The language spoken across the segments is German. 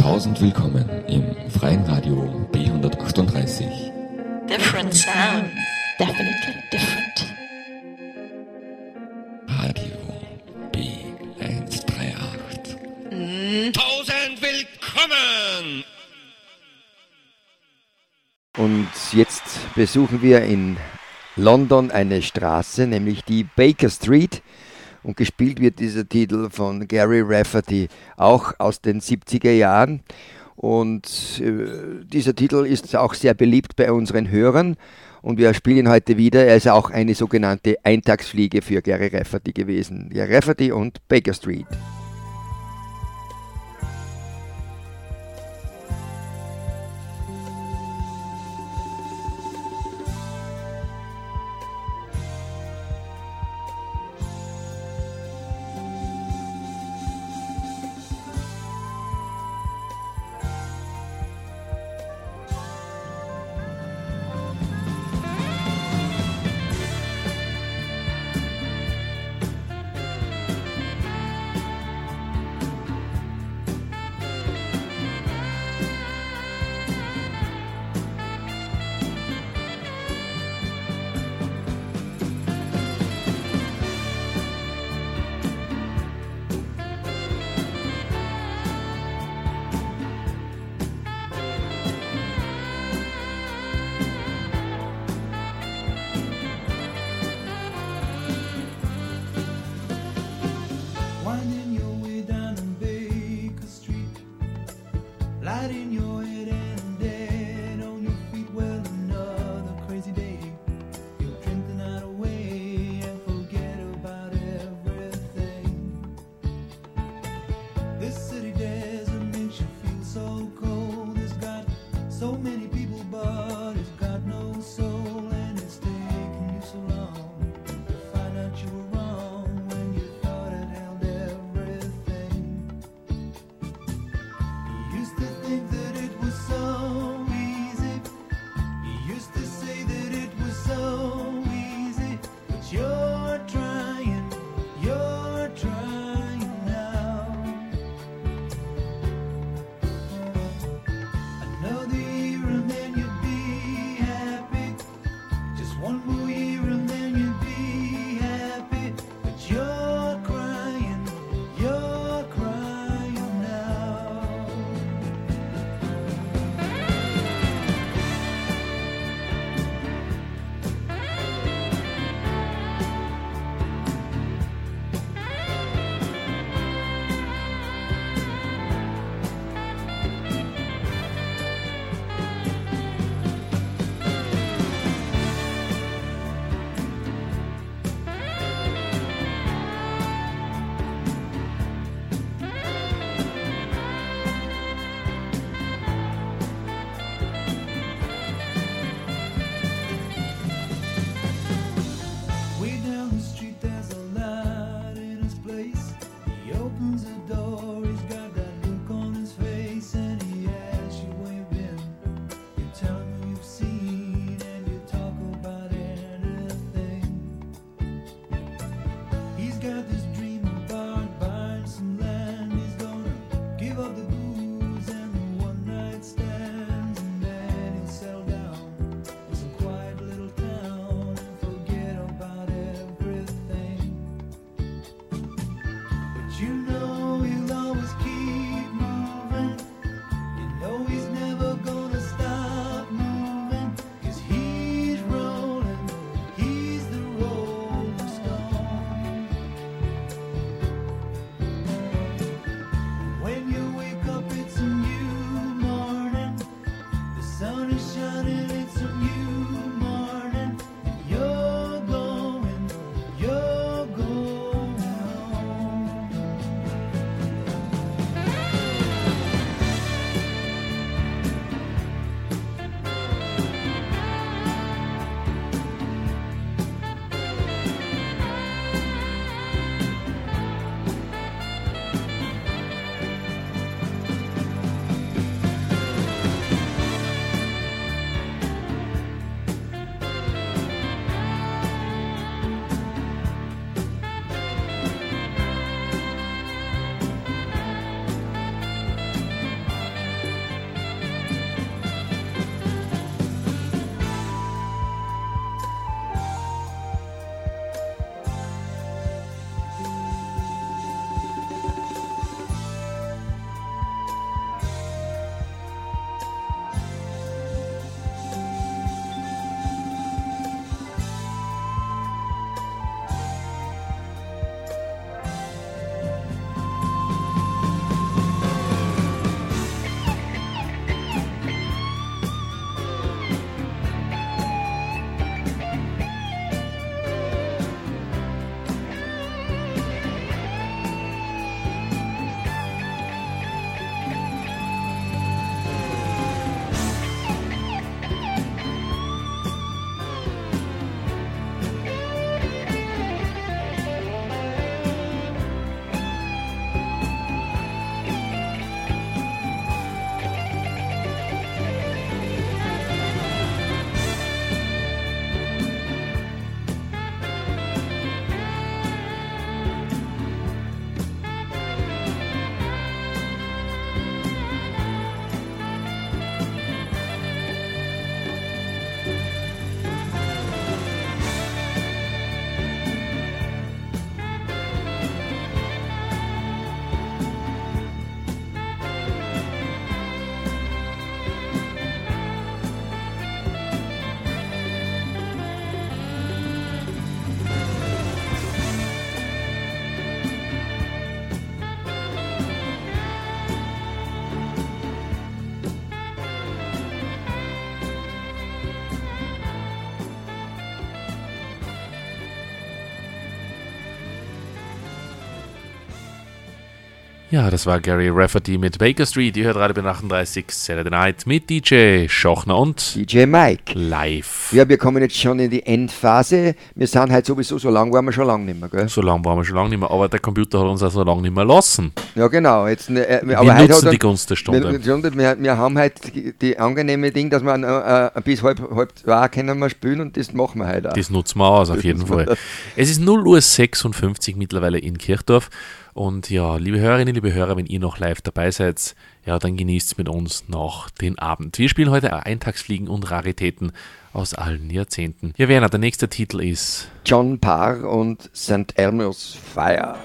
Tausend willkommen im freien Radio B138. Different sound. Definitely different. Radio B138. Tausend willkommen! Und jetzt besuchen wir in London eine Straße, nämlich die Baker Street. Und gespielt wird dieser Titel von Gary Rafferty, auch aus den 70er Jahren. Und äh, dieser Titel ist auch sehr beliebt bei unseren Hörern. Und wir spielen heute wieder. Er ist auch eine sogenannte Eintagsfliege für Gary Rafferty gewesen. Ja, Rafferty und Baker Street. Ja, das war Gary Rafferty mit Baker Street. Ihr hört gerade bei 38 Saturday Night mit DJ Schochner und DJ Mike. Live. Ja, wir kommen jetzt schon in die Endphase. Wir sind halt sowieso, so lange waren wir schon lange nicht mehr, gell? So lange waren wir schon lange nicht mehr, aber der Computer hat uns auch so lange nicht mehr lassen. Ja, genau. Jetzt, äh, äh wir nutzen dann, die Gunst der Stunde. Wir, wir, haben halt die, angenehme Ding, dass wir äh, äh bis halb, halb zwei können wir spielen und das machen wir halt auch. Das nutzen wir aus, auf jeden Fall. Es ist 0 Uhr 56 mittlerweile in Kirchdorf. Und ja, liebe Hörerinnen, liebe Hörer, wenn ihr noch live dabei seid, ja, dann genießt mit uns noch den Abend. Wir spielen heute Eintagsfliegen und Raritäten aus allen Jahrzehnten. Ja, Werner, der nächste Titel ist John Parr und St. Elmo's Fire.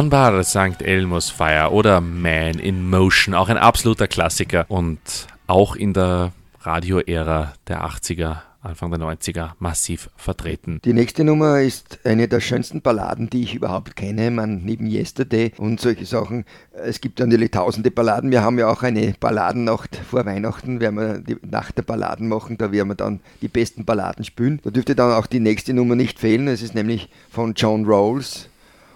John Barr, St. Elmo's Fire oder Man in Motion, auch ein absoluter Klassiker und auch in der Radioära der 80er Anfang der 90er massiv vertreten. Die nächste Nummer ist eine der schönsten Balladen, die ich überhaupt kenne. Man neben Yesterday und solche Sachen. Es gibt ja natürlich tausende Balladen. Wir haben ja auch eine Balladennacht vor Weihnachten, werden wir die Nacht der Balladen machen. Da werden wir dann die besten Balladen spielen. Da dürfte dann auch die nächste Nummer nicht fehlen. Es ist nämlich von John Rawls.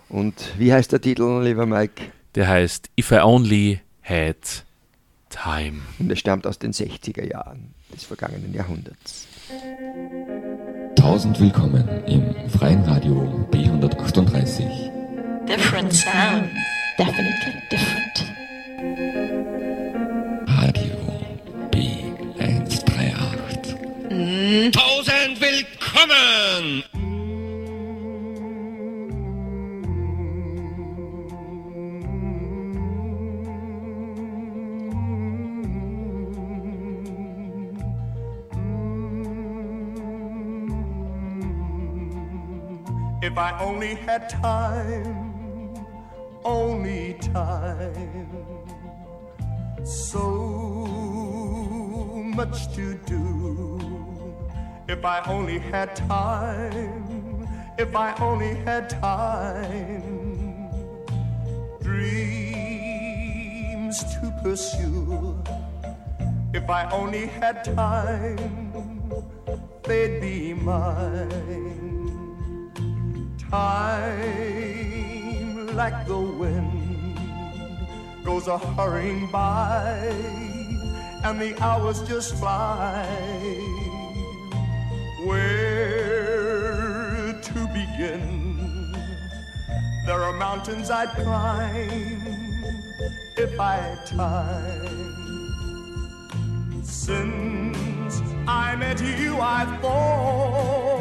Und wie heißt der Titel, lieber Mike? Der heißt If I Only Had Time. Und er stammt aus den 60er Jahren des vergangenen Jahrhunderts. Tausend willkommen im freien Radio B138. Different sound. Definitely different. Radio B138. Tausend willkommen! If I only had time, only time. So much to do. If I only had time, if I only had time. Dreams to pursue. If I only had time, they'd be mine. Time, like the wind, goes a hurrying by, and the hours just fly. Where to begin? There are mountains I'd climb if I had time. Since I met you, I thought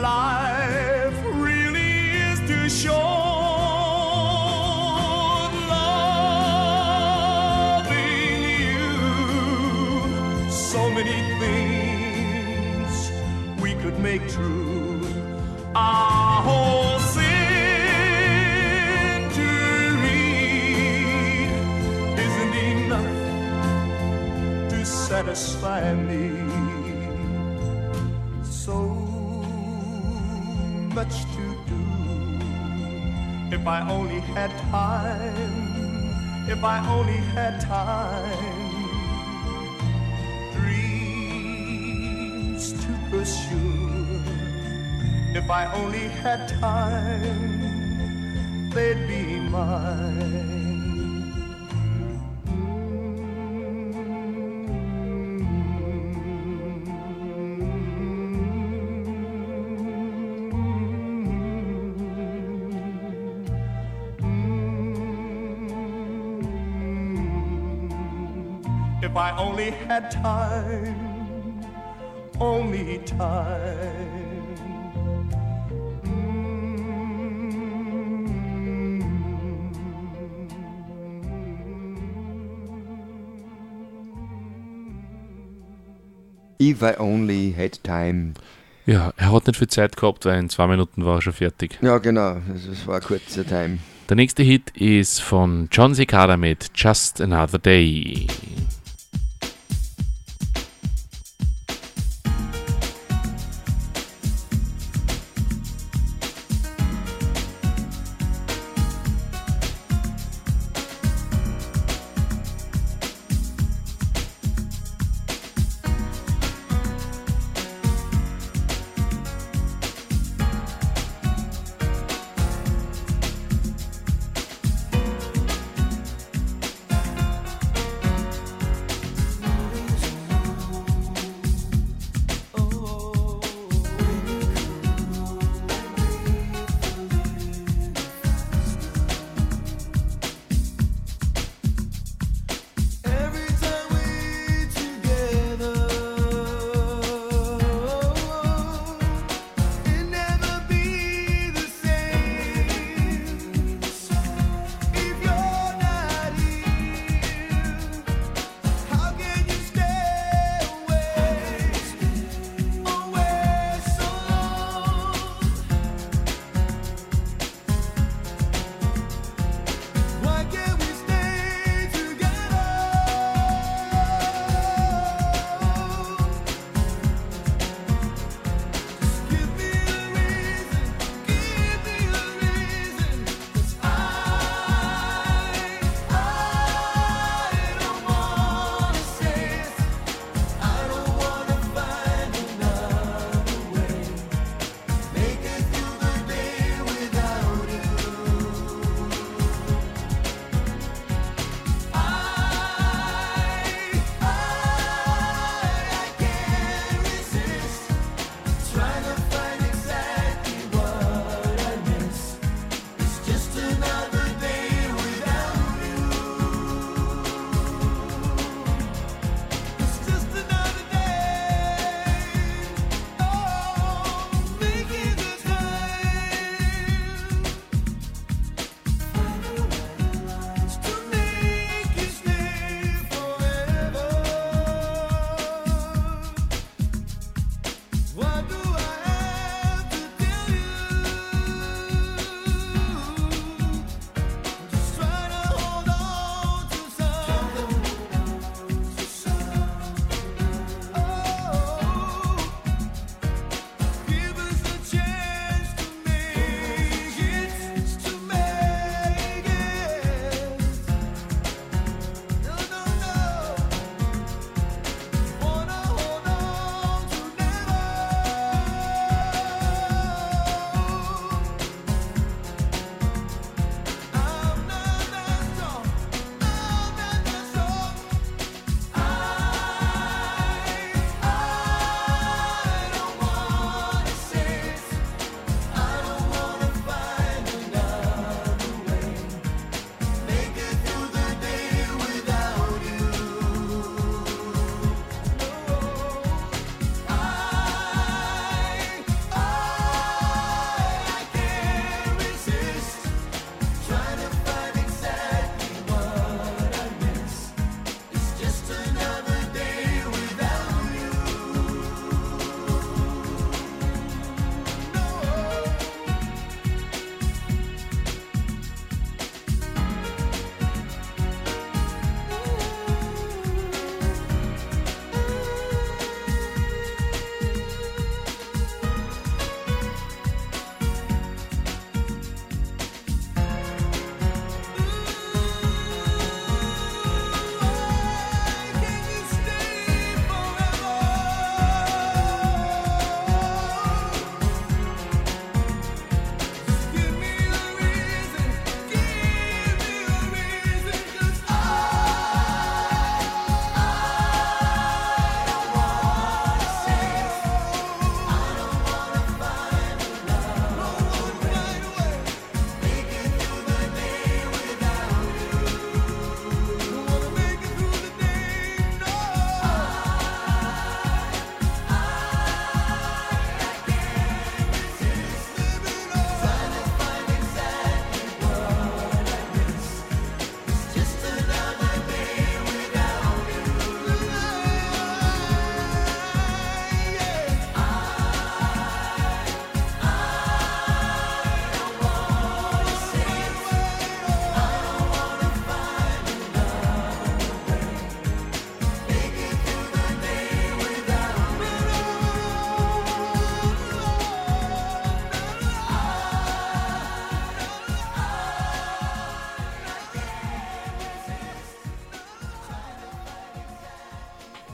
life really is too short. Loving you, so many things we could make true. Our whole century isn't enough to satisfy me. Much to do. If I only had time, if I only had time, dreams to pursue. If I only had time, they'd be mine. I only had time, only time. If I only had time. Ja, er hat nicht viel Zeit gehabt, weil in zwei Minuten war er schon fertig. Ja, genau, das war ein kurzer Time. Der nächste Hit ist von John Cicada mit Just Another Day.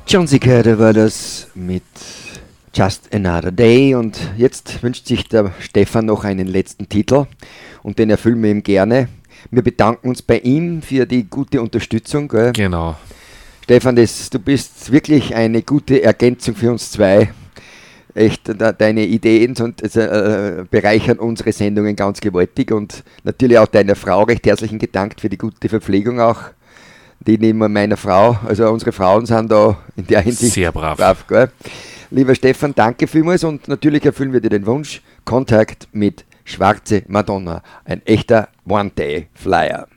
John Cicada war das mit Just Another Day und jetzt wünscht sich der Stefan noch einen letzten Titel und den erfüllen wir ihm gerne. Wir bedanken uns bei ihm für die gute Unterstützung. Gell? Genau. Stefan, das, du bist wirklich eine gute Ergänzung für uns zwei. Echt, da, deine Ideen und, also, äh, bereichern unsere Sendungen ganz gewaltig und natürlich auch deiner Frau recht herzlichen Gedankt für die gute Verpflegung auch. Die nehmen meiner Frau, also unsere Frauen sind da in der Hinsicht Sehr brav. brav gell? Lieber Stefan, danke vielmals und natürlich erfüllen wir dir den Wunsch. Kontakt mit Schwarze Madonna, ein echter One-Day-Flyer.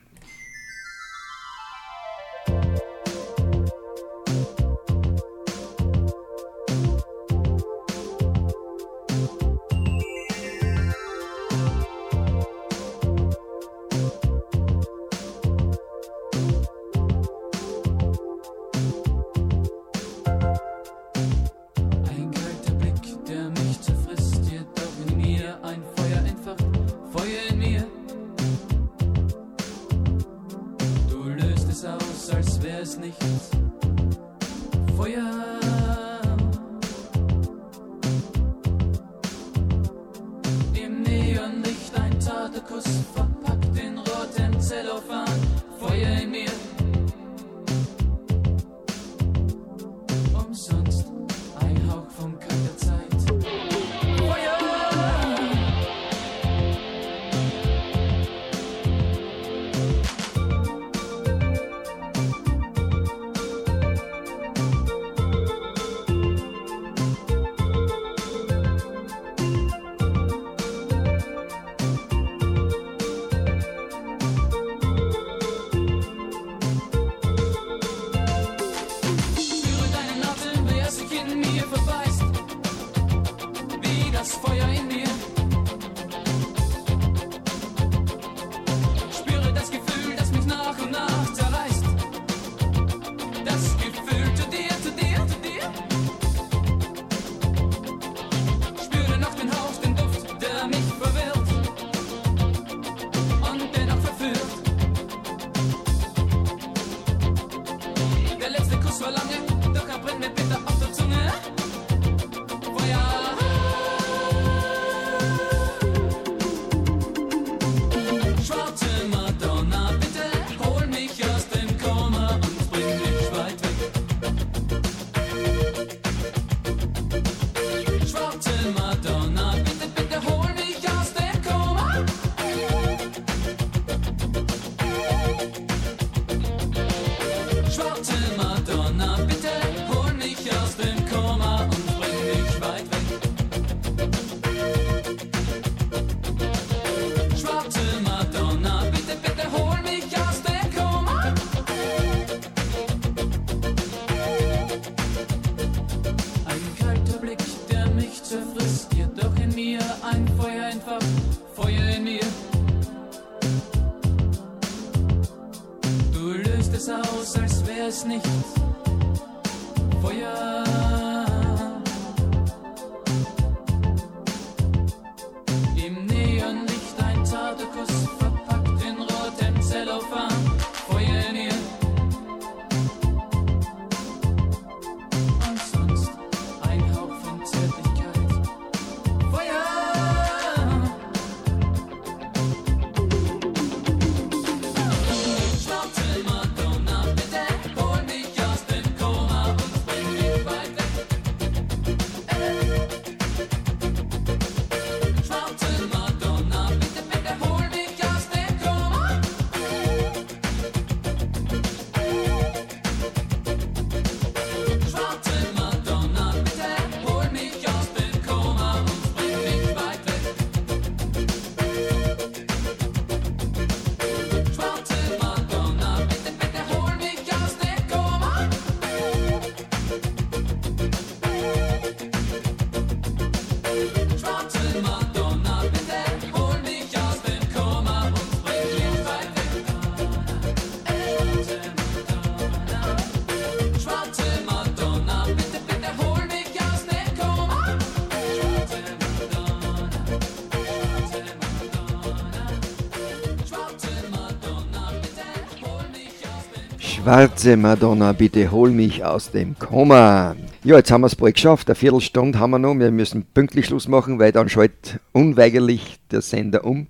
Schwarze Madonna, bitte hol mich aus dem Koma. Ja, jetzt haben wir es bald geschafft. Eine Viertelstunde haben wir noch. Wir müssen pünktlich Schluss machen, weil dann schaltet unweigerlich der Sender um.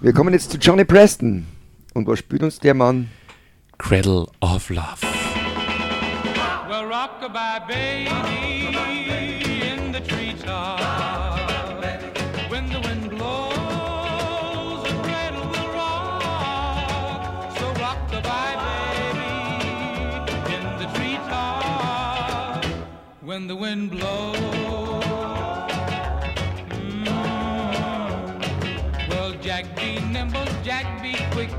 Wir kommen jetzt zu Johnny Preston. Und was spielt uns der Mann? Cradle of Love. Well, rockabye baby in the treetop. When the wind blows. Mm. Well, Jack be nimble, Jack be quick.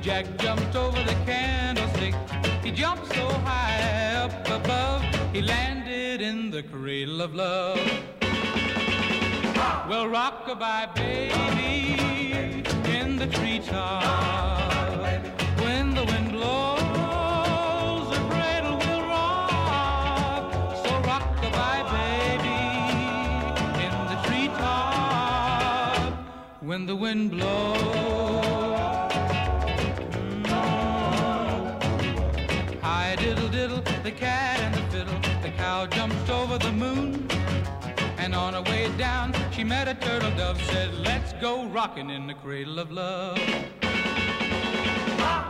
Jack jumped over the candlestick. He jumped so high up above, he landed in the cradle of love. Well, rockabye baby in the treetop. When the wind blows. Hi diddle diddle, the cat and the fiddle. The cow jumped over the moon. And on her way down, she met a turtle dove. Said, Let's go rockin' in the cradle of love.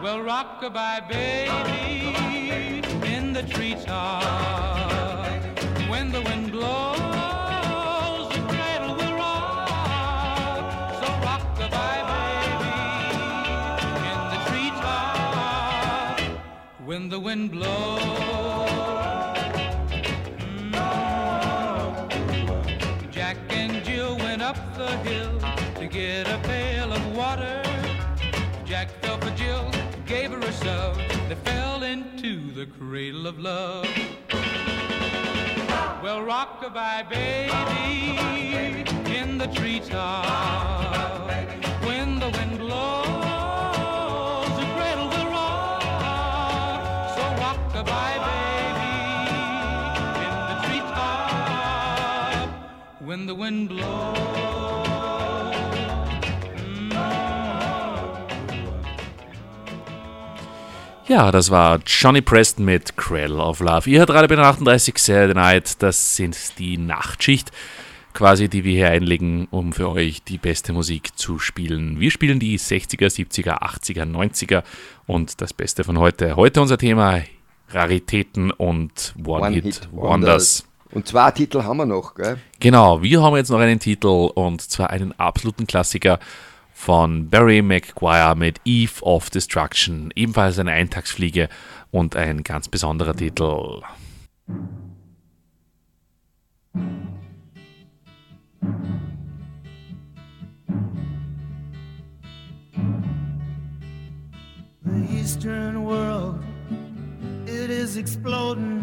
Well, rockabye baby in the treetop. When the wind blows, When the wind blows. Mm. Jack and Jill went up the hill to get a pail of water. Jack fell for Jill, gave her a shove. They fell into the cradle of love. Well, rockabye baby in the treetop. When the wind blows, When the wind blows. Ja, das war Johnny Preston mit Cradle of Love. Ihr hört Radio bei 38 Saturday Night. Das sind die Nachtschicht, quasi, die wir hier einlegen, um für euch die beste Musik zu spielen. Wir spielen die 60er, 70er, 80er, 90er und das Beste von heute. Heute unser Thema Raritäten und One-Hit-Wonders. Und zwei Titel haben wir noch, gell? Genau, wir haben jetzt noch einen Titel und zwar einen absoluten Klassiker von Barry McGuire mit Eve of Destruction. Ebenfalls eine Eintagsfliege und ein ganz besonderer Titel. The Eastern world, it is exploding,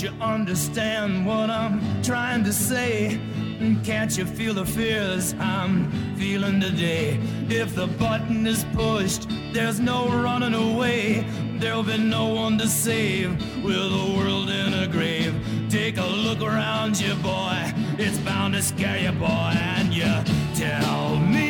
Don't you understand what I'm trying to say? Can't you feel the fears I'm feeling today? If the button is pushed, there's no running away. There'll be no one to save with the world in a grave. Take a look around you, boy. It's bound to scare you, boy. And you tell me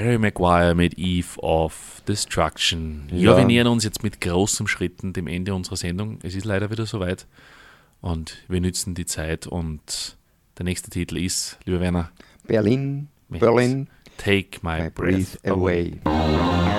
Mary Maguire mit Eve of Destruction. Ja. Ja. wir nähern uns jetzt mit großen Schritten dem Ende unserer Sendung. Es ist leider wieder soweit und wir nützen die Zeit und der nächste Titel ist, lieber Werner, Berlin, Berlin, Take My, I Breath, breathe away. Watching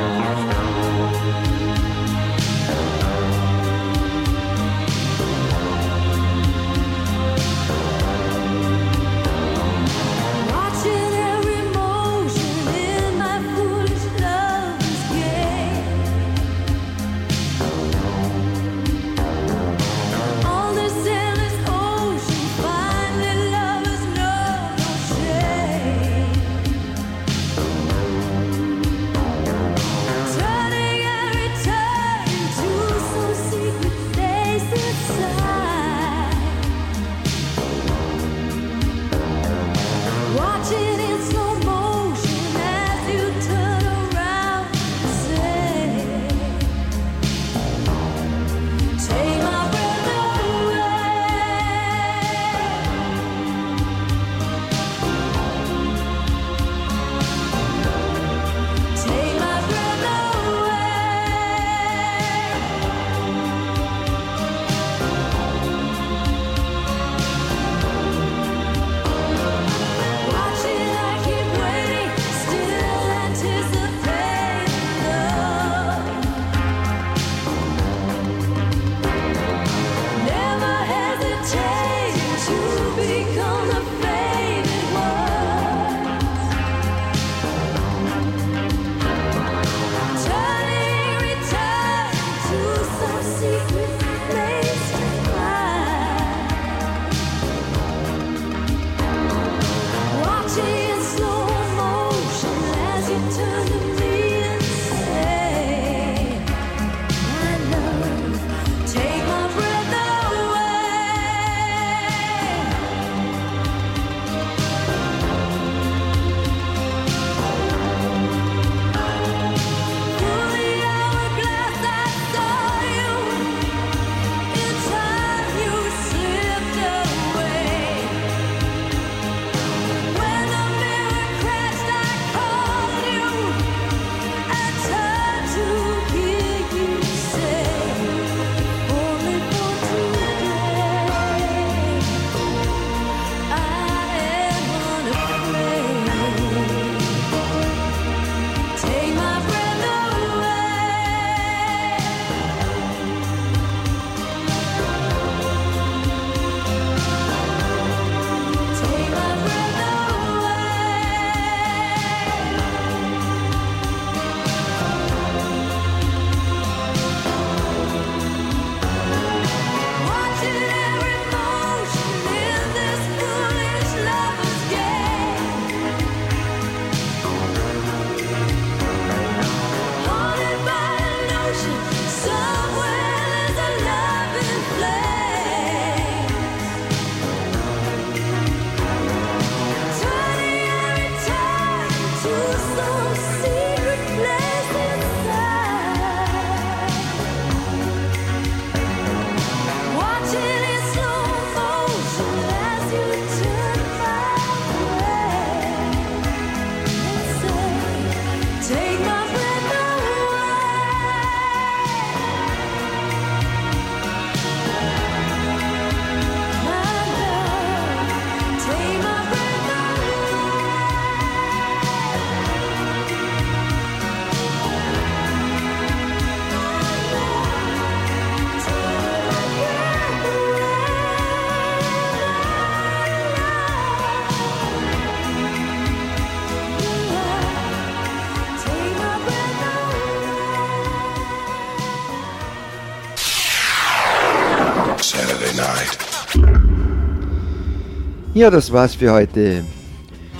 Ja, das war's für heute.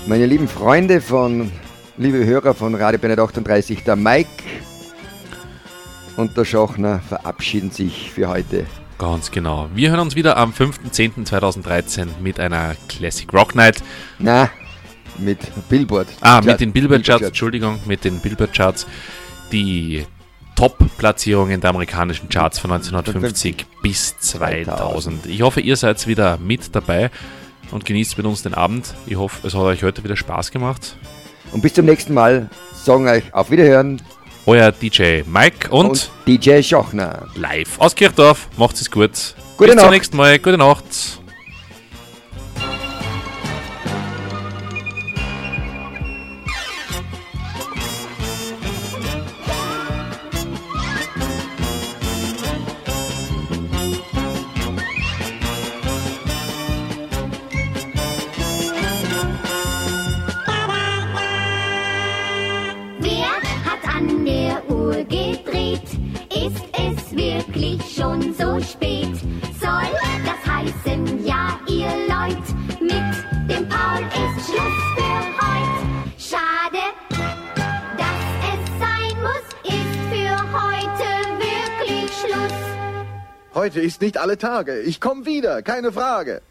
Meine lieben Freunde von, liebe Hörer von Radio Bennett 38, der Mike und der Schochner verabschieden sich für heute. Ganz genau. Wir hören uns wieder am 5.10.2013 mit einer Classic Rock Night. Na, mit Billboard. Ah, Chart- mit den Billboard Charts, Charts. Entschuldigung, mit den Billboard Charts. Die Top-Platzierungen der amerikanischen Charts von 1950 bis 2000. Ich hoffe, ihr seid wieder mit dabei und genießt mit uns den Abend. Ich hoffe, es hat euch heute wieder Spaß gemacht. Und bis zum nächsten Mal. Sagen euch auf Wiederhören Euer DJ Mike und, und DJ Schochner. live aus Kirchdorf. Macht's es gut. Gute bis zum Nacht. nächsten Mal. Gute Nacht. Alle Tage. Ich komme wieder, keine Frage.